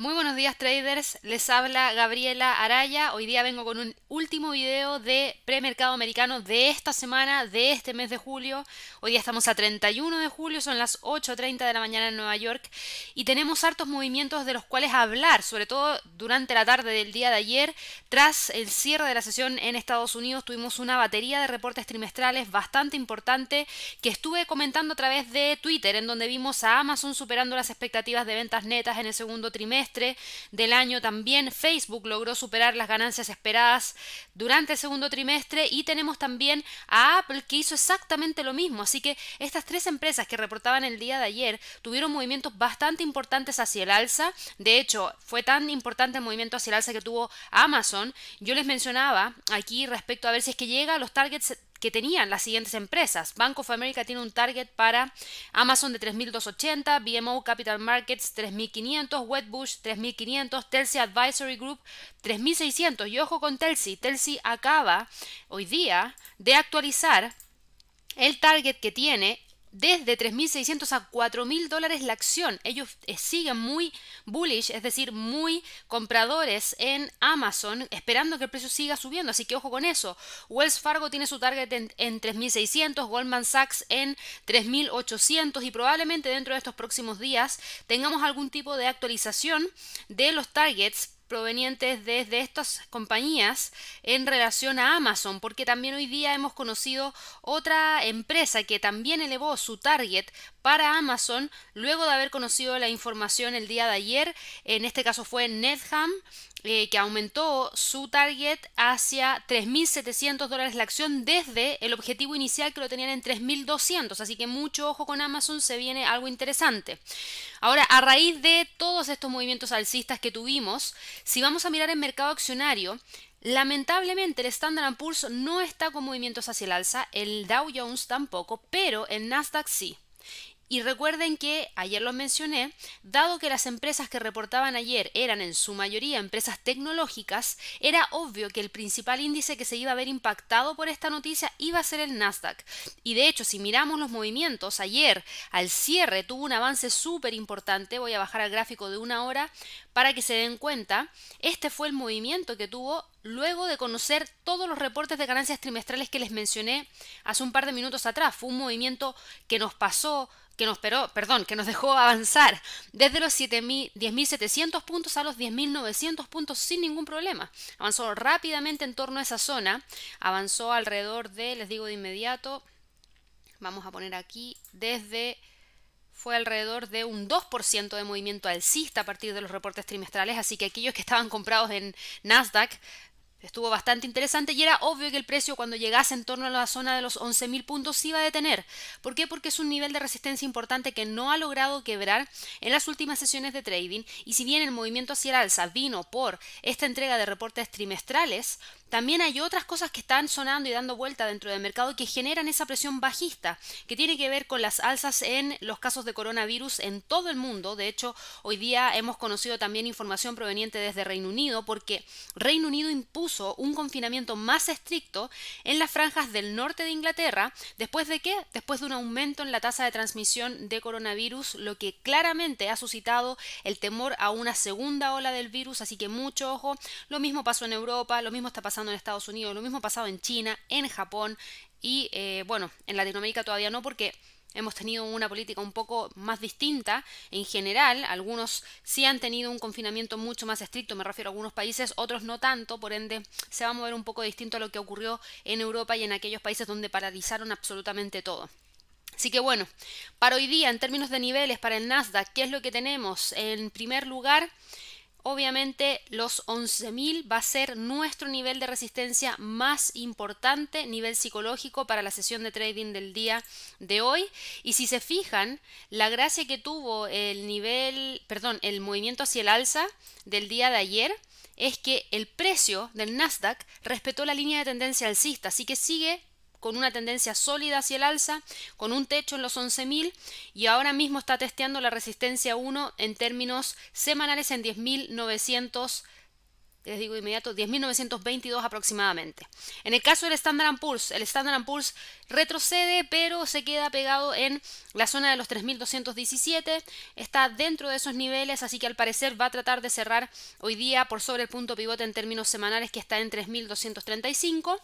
Muy buenos días traders, les habla Gabriela Araya. Hoy día vengo con un último video de premercado americano de esta semana, de este mes de julio. Hoy día estamos a 31 de julio, son las 8.30 de la mañana en Nueva York y tenemos hartos movimientos de los cuales hablar, sobre todo durante la tarde del día de ayer. Tras el cierre de la sesión en Estados Unidos tuvimos una batería de reportes trimestrales bastante importante que estuve comentando a través de Twitter, en donde vimos a Amazon superando las expectativas de ventas netas en el segundo trimestre del año también Facebook logró superar las ganancias esperadas durante el segundo trimestre y tenemos también a Apple que hizo exactamente lo mismo. Así que estas tres empresas que reportaban el día de ayer tuvieron movimientos bastante importantes hacia el alza. De hecho, fue tan importante el movimiento hacia el alza que tuvo Amazon. Yo les mencionaba aquí respecto a ver si es que llega a los targets que tenían las siguientes empresas. Bank of America tiene un target para Amazon de 3.280, BMO Capital Markets 3.500, Wedbush 3.500, Telsi Advisory Group 3.600. Y ojo con Telsi, Telsi acaba hoy día de actualizar el target que tiene desde 3.600 a 4.000 dólares la acción. Ellos eh, siguen muy bullish, es decir, muy compradores en Amazon, esperando que el precio siga subiendo. Así que ojo con eso. Wells Fargo tiene su target en, en 3.600, Goldman Sachs en 3.800 y probablemente dentro de estos próximos días tengamos algún tipo de actualización de los targets provenientes desde estas compañías en relación a Amazon, porque también hoy día hemos conocido otra empresa que también elevó su target para Amazon luego de haber conocido la información el día de ayer. En este caso fue Netham, eh, que aumentó su target hacia 3.700 dólares la acción desde el objetivo inicial que lo tenían en 3.200. Así que mucho ojo con Amazon, se viene algo interesante. Ahora, a raíz de todos estos movimientos alcistas que tuvimos, si vamos a mirar el mercado accionario, Lamentablemente el Standard Poor's no está con movimientos hacia el alza, el Dow Jones tampoco, pero el Nasdaq sí. Y recuerden que, ayer lo mencioné, dado que las empresas que reportaban ayer eran en su mayoría empresas tecnológicas, era obvio que el principal índice que se iba a ver impactado por esta noticia iba a ser el Nasdaq. Y de hecho, si miramos los movimientos, ayer al cierre tuvo un avance súper importante, voy a bajar al gráfico de una hora para que se den cuenta, este fue el movimiento que tuvo luego de conocer todos los reportes de ganancias trimestrales que les mencioné hace un par de minutos atrás. Fue un movimiento que nos pasó que nos, perdón, que nos dejó avanzar desde los 10.700 puntos a los 10.900 puntos sin ningún problema. Avanzó rápidamente en torno a esa zona, avanzó alrededor de, les digo de inmediato, vamos a poner aquí, desde fue alrededor de un 2% de movimiento alcista a partir de los reportes trimestrales, así que aquellos que estaban comprados en Nasdaq Estuvo bastante interesante y era obvio que el precio cuando llegase en torno a la zona de los 11.000 puntos se iba a detener. ¿Por qué? Porque es un nivel de resistencia importante que no ha logrado quebrar en las últimas sesiones de trading y si bien el movimiento hacia el alza vino por esta entrega de reportes trimestrales, también hay otras cosas que están sonando y dando vuelta dentro del mercado que generan esa presión bajista, que tiene que ver con las alzas en los casos de coronavirus en todo el mundo. De hecho, hoy día hemos conocido también información proveniente desde Reino Unido, porque Reino Unido un confinamiento más estricto en las franjas del norte de Inglaterra. ¿Después de qué? Después de un aumento en la tasa de transmisión de coronavirus, lo que claramente ha suscitado el temor a una segunda ola del virus. Así que mucho ojo. Lo mismo pasó en Europa, lo mismo está pasando en Estados Unidos, lo mismo ha pasado en China, en Japón y eh, bueno, en Latinoamérica todavía no porque hemos tenido una política un poco más distinta en general. Algunos sí han tenido un confinamiento mucho más estricto, me refiero a algunos países, otros no tanto, por ende se va a mover un poco distinto a lo que ocurrió en Europa y en aquellos países donde paralizaron absolutamente todo. Así que bueno, para hoy día, en términos de niveles para el Nasdaq, ¿qué es lo que tenemos? En primer lugar, Obviamente los 11.000 va a ser nuestro nivel de resistencia más importante, nivel psicológico para la sesión de trading del día de hoy. Y si se fijan, la gracia que tuvo el nivel, perdón, el movimiento hacia el alza del día de ayer es que el precio del Nasdaq respetó la línea de tendencia alcista, así que sigue con una tendencia sólida hacia el alza, con un techo en los 11.000 y ahora mismo está testeando la resistencia 1 en términos semanales en 10.900 les digo inmediato, 10.922 aproximadamente. En el caso del Standard Poor's, el Standard Poor's retrocede, pero se queda pegado en la zona de los 3.217, está dentro de esos niveles, así que al parecer va a tratar de cerrar hoy día por sobre el punto pivote en términos semanales que está en 3.235.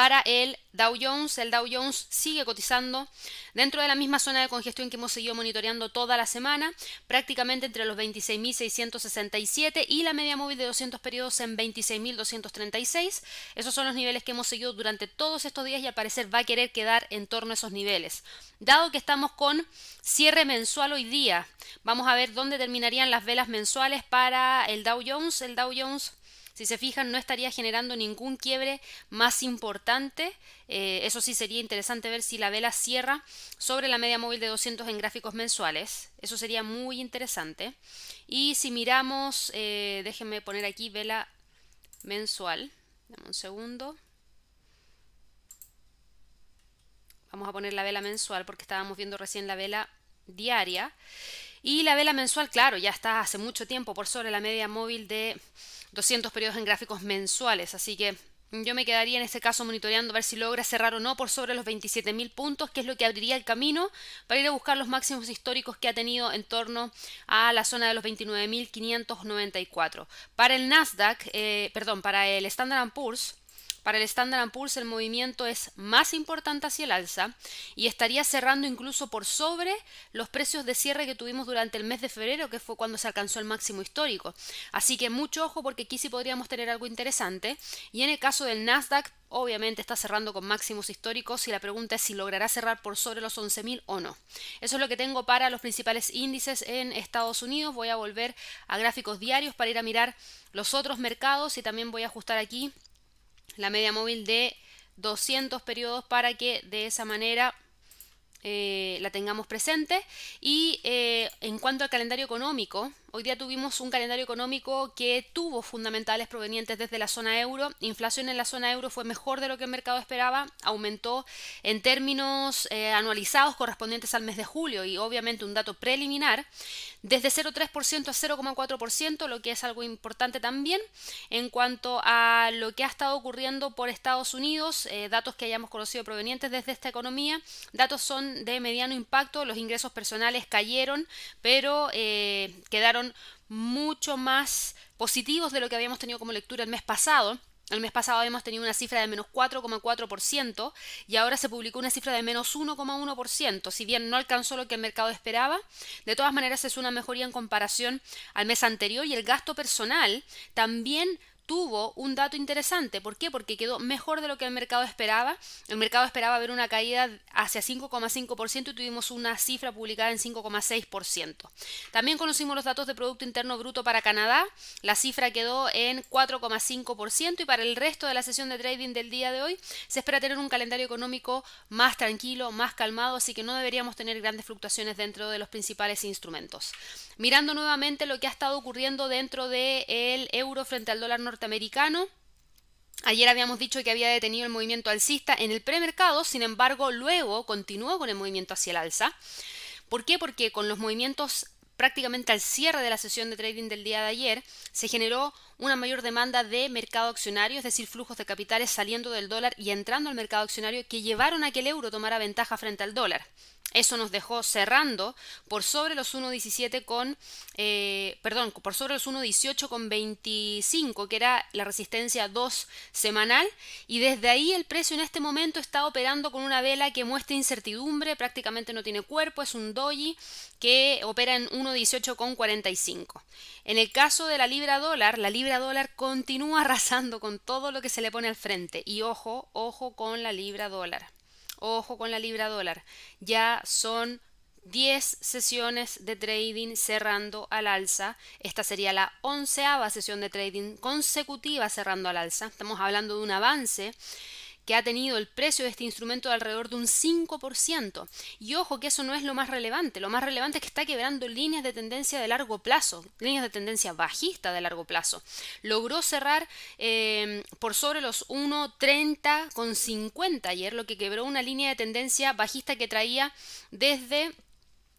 Para el Dow Jones, el Dow Jones sigue cotizando dentro de la misma zona de congestión que hemos seguido monitoreando toda la semana, prácticamente entre los 26.667 y la media móvil de 200 periodos en 26.236. Esos son los niveles que hemos seguido durante todos estos días y al parecer va a querer quedar en torno a esos niveles. Dado que estamos con cierre mensual hoy día, vamos a ver dónde terminarían las velas mensuales para el Dow Jones. El Dow Jones si se fijan, no estaría generando ningún quiebre más importante. Eh, eso sí sería interesante ver si la vela cierra sobre la media móvil de 200 en gráficos mensuales. Eso sería muy interesante. Y si miramos, eh, déjenme poner aquí vela mensual. Dame un segundo. Vamos a poner la vela mensual porque estábamos viendo recién la vela diaria. Y la vela mensual, claro, ya está hace mucho tiempo por sobre la media móvil de 200 periodos en gráficos mensuales, así que yo me quedaría en este caso monitoreando a ver si logra cerrar o no por sobre los 27.000 puntos, que es lo que abriría el camino para ir a buscar los máximos históricos que ha tenido en torno a la zona de los 29.594. Para el Nasdaq, eh, perdón, para el Standard Poor's, para el Standard Poor's el movimiento es más importante hacia el alza y estaría cerrando incluso por sobre los precios de cierre que tuvimos durante el mes de febrero, que fue cuando se alcanzó el máximo histórico. Así que mucho ojo porque aquí sí podríamos tener algo interesante. Y en el caso del Nasdaq, obviamente está cerrando con máximos históricos y la pregunta es si logrará cerrar por sobre los 11.000 o no. Eso es lo que tengo para los principales índices en Estados Unidos. Voy a volver a gráficos diarios para ir a mirar los otros mercados y también voy a ajustar aquí la media móvil de 200 periodos para que de esa manera eh, la tengamos presente. Y eh, en cuanto al calendario económico, Hoy día tuvimos un calendario económico que tuvo fundamentales provenientes desde la zona euro. Inflación en la zona euro fue mejor de lo que el mercado esperaba, aumentó en términos eh, anualizados correspondientes al mes de julio y obviamente un dato preliminar desde 0,3% a 0,4%, lo que es algo importante también en cuanto a lo que ha estado ocurriendo por Estados Unidos, eh, datos que hayamos conocido provenientes desde esta economía, datos son de mediano impacto, los ingresos personales cayeron, pero eh, quedaron mucho más positivos de lo que habíamos tenido como lectura el mes pasado. El mes pasado habíamos tenido una cifra de menos 4,4% y ahora se publicó una cifra de menos 1,1%. Si bien no alcanzó lo que el mercado esperaba, de todas maneras es una mejoría en comparación al mes anterior y el gasto personal también tuvo un dato interesante. ¿Por qué? Porque quedó mejor de lo que el mercado esperaba. El mercado esperaba ver una caída hacia 5,5% y tuvimos una cifra publicada en 5,6%. También conocimos los datos de Producto Interno Bruto para Canadá. La cifra quedó en 4,5% y para el resto de la sesión de trading del día de hoy se espera tener un calendario económico más tranquilo, más calmado, así que no deberíamos tener grandes fluctuaciones dentro de los principales instrumentos. Mirando nuevamente lo que ha estado ocurriendo dentro del euro frente al dólar norteamericano, norteamericano. Ayer habíamos dicho que había detenido el movimiento alcista en el premercado, sin embargo, luego continuó con el movimiento hacia el alza. ¿Por qué? Porque con los movimientos prácticamente al cierre de la sesión de trading del día de ayer, se generó una mayor demanda de mercado accionario, es decir, flujos de capitales saliendo del dólar y entrando al mercado accionario que llevaron a que el euro tomara ventaja frente al dólar. Eso nos dejó cerrando por sobre los 1.17 con, eh, perdón, por sobre los 1.18 con 25, que era la resistencia 2 semanal. Y desde ahí el precio en este momento está operando con una vela que muestra incertidumbre, prácticamente no tiene cuerpo, es un doji que opera en 1.18 con 45. En el caso de la libra dólar, la libra dólar continúa arrasando con todo lo que se le pone al frente. Y ojo, ojo con la libra dólar. Ojo con la libra dólar. Ya son 10 sesiones de trading cerrando al alza. Esta sería la onceava sesión de trading consecutiva cerrando al alza. Estamos hablando de un avance que ha tenido el precio de este instrumento de alrededor de un 5%. Y ojo que eso no es lo más relevante, lo más relevante es que está quebrando líneas de tendencia de largo plazo, líneas de tendencia bajista de largo plazo. Logró cerrar eh, por sobre los 1.30 con 50 ayer, lo que quebró una línea de tendencia bajista que traía desde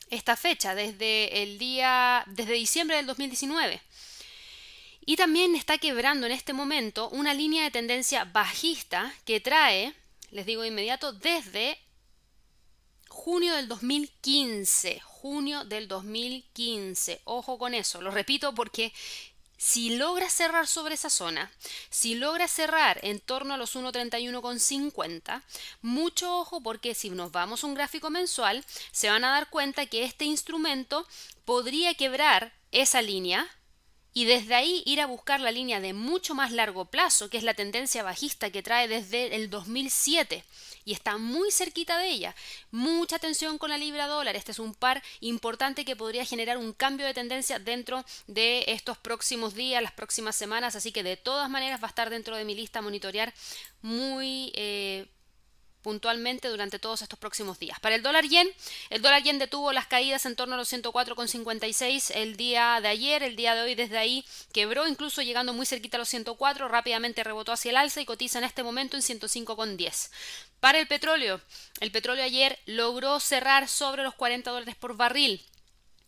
esta fecha, desde el día, desde diciembre del 2019. Y también está quebrando en este momento una línea de tendencia bajista que trae, les digo de inmediato, desde junio del 2015. Junio del 2015. Ojo con eso. Lo repito porque si logra cerrar sobre esa zona, si logra cerrar en torno a los 1.31,50, mucho ojo porque si nos vamos a un gráfico mensual, se van a dar cuenta que este instrumento podría quebrar esa línea y desde ahí ir a buscar la línea de mucho más largo plazo, que es la tendencia bajista que trae desde el 2007 y está muy cerquita de ella. Mucha atención con la libra dólar. Este es un par importante que podría generar un cambio de tendencia dentro de estos próximos días, las próximas semanas, así que de todas maneras va a estar dentro de mi lista monitorear muy... Eh, puntualmente durante todos estos próximos días. Para el dólar yen, el dólar yen detuvo las caídas en torno a los 104,56 el día de ayer, el día de hoy desde ahí quebró, incluso llegando muy cerquita a los 104, rápidamente rebotó hacia el alza y cotiza en este momento en 105,10. Para el petróleo, el petróleo ayer logró cerrar sobre los 40 dólares por barril.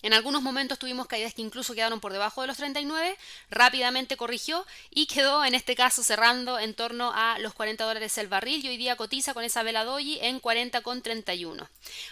En algunos momentos tuvimos caídas que incluso quedaron por debajo de los 39, rápidamente corrigió y quedó en este caso cerrando en torno a los 40 dólares el barril y hoy día cotiza con esa vela doji en 40,31.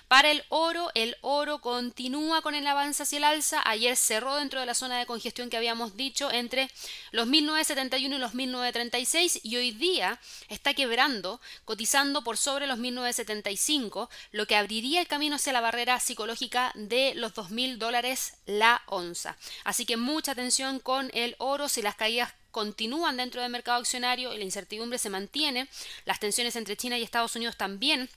Para el oro, el oro continúa con el avance hacia el alza, ayer cerró dentro de la zona de congestión que habíamos dicho entre los 1971 y los 1936 y hoy día está quebrando, cotizando por sobre los 1975, lo que abriría el camino hacia la barrera psicológica de los 2000 dólares la onza. Así que mucha atención con el oro si las caídas continúan dentro del mercado accionario y la incertidumbre se mantiene, las tensiones entre China y Estados Unidos también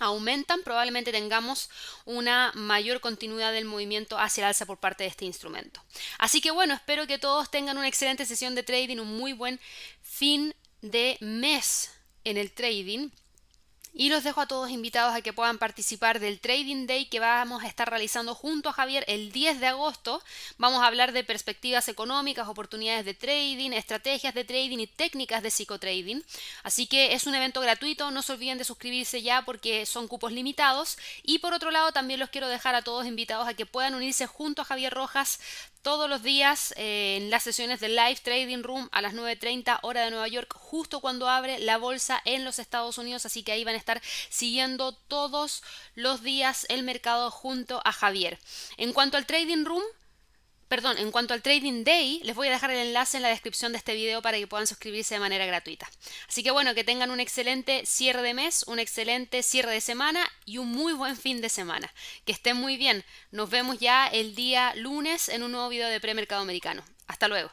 aumentan, probablemente tengamos una mayor continuidad del movimiento hacia el alza por parte de este instrumento. Así que bueno, espero que todos tengan una excelente sesión de trading, un muy buen fin de mes en el trading. Y los dejo a todos invitados a que puedan participar del Trading Day que vamos a estar realizando junto a Javier el 10 de agosto. Vamos a hablar de perspectivas económicas, oportunidades de trading, estrategias de trading y técnicas de psicotrading. Así que es un evento gratuito, no se olviden de suscribirse ya porque son cupos limitados. Y por otro lado, también los quiero dejar a todos invitados a que puedan unirse junto a Javier Rojas todos los días eh, en las sesiones de Live Trading Room a las 9.30 hora de Nueva York, justo cuando abre la bolsa en los Estados Unidos, así que ahí van a estar siguiendo todos los días el mercado junto a Javier. En cuanto al Trading Room, perdón, en cuanto al Trading Day, les voy a dejar el enlace en la descripción de este video para que puedan suscribirse de manera gratuita. Así que bueno, que tengan un excelente cierre de mes, un excelente cierre de semana y un muy buen fin de semana. Que estén muy bien. Nos vemos ya el día lunes en un nuevo video de premercado americano. Hasta luego.